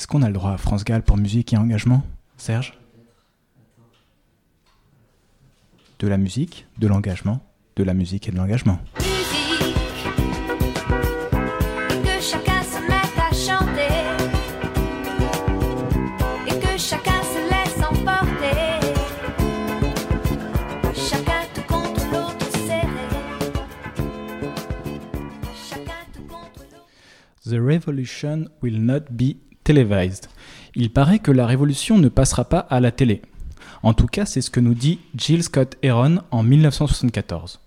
Est-ce qu'on a le droit à France Gall pour musique et engagement, Serge? De la musique, de l'engagement, de la musique et de l'engagement. The revolution will not be il paraît que la révolution ne passera pas à la télé. En tout cas, c'est ce que nous dit Jill Scott Heron en 1974.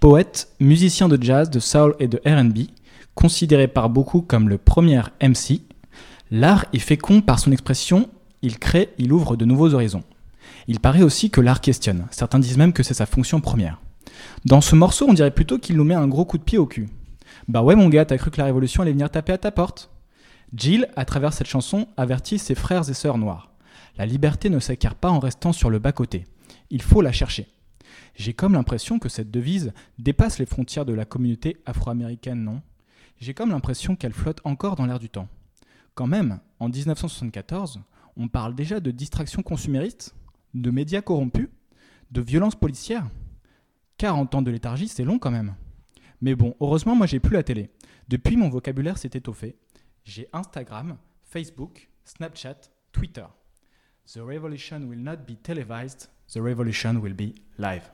Poète, musicien de jazz, de soul et de RB, considéré par beaucoup comme le premier MC, l'art est fécond par son expression, il crée, il ouvre de nouveaux horizons. Il paraît aussi que l'art questionne, certains disent même que c'est sa fonction première. Dans ce morceau, on dirait plutôt qu'il nous met un gros coup de pied au cul. Bah ouais mon gars, t'as cru que la révolution allait venir taper à ta porte? Jill, à travers cette chanson, avertit ses frères et sœurs noirs. La liberté ne s'acquiert pas en restant sur le bas-côté. Il faut la chercher. J'ai comme l'impression que cette devise dépasse les frontières de la communauté afro-américaine, non? J'ai comme l'impression qu'elle flotte encore dans l'air du temps. Quand même, en 1974, on parle déjà de distraction consumériste, de médias corrompus, de violences policières? 40 ans de léthargie, c'est long quand même. Mais bon, heureusement, moi j'ai plus la télé. Depuis, mon vocabulaire s'est étoffé. J'ai Instagram, Facebook, Snapchat, Twitter. The revolution will not be televised, the revolution will be live.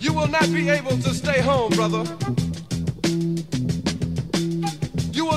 You will not be able to stay home, brother.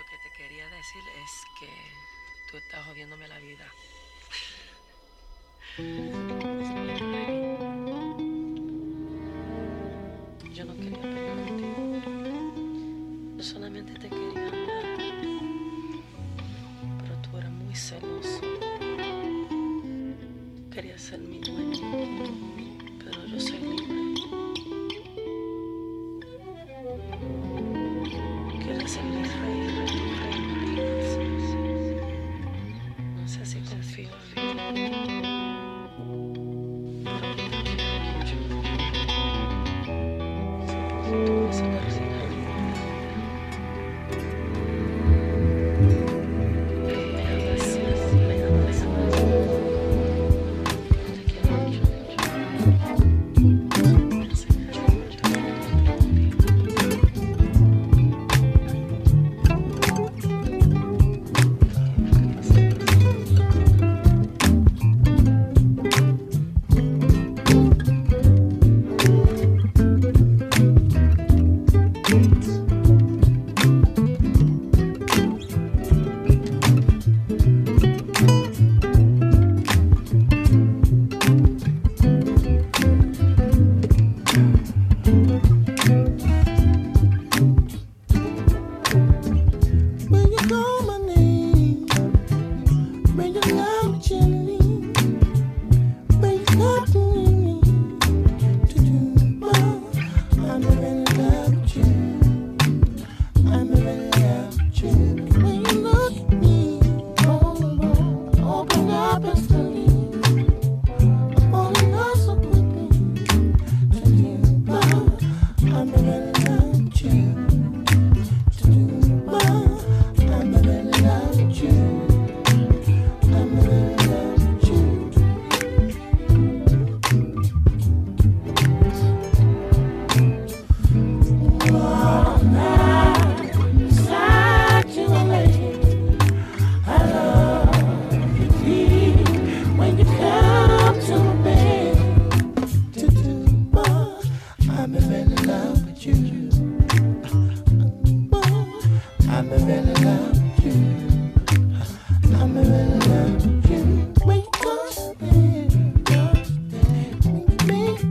Lo que te quería decir es que tú estás jodiéndome la vida. Listen, please.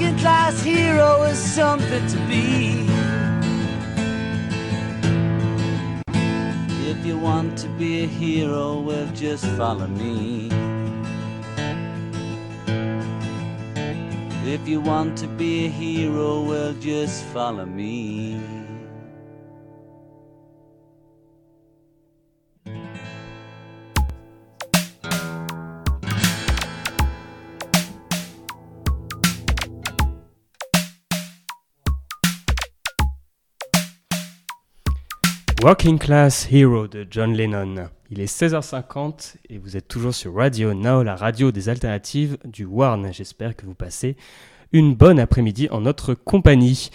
Working class hero is something to be. If you want to be a hero, well, just follow me. If you want to be a hero, well, just follow me. Working Class Hero de John Lennon. Il est 16h50 et vous êtes toujours sur Radio Now, la radio des alternatives du Warn. J'espère que vous passez une bonne après-midi en notre compagnie.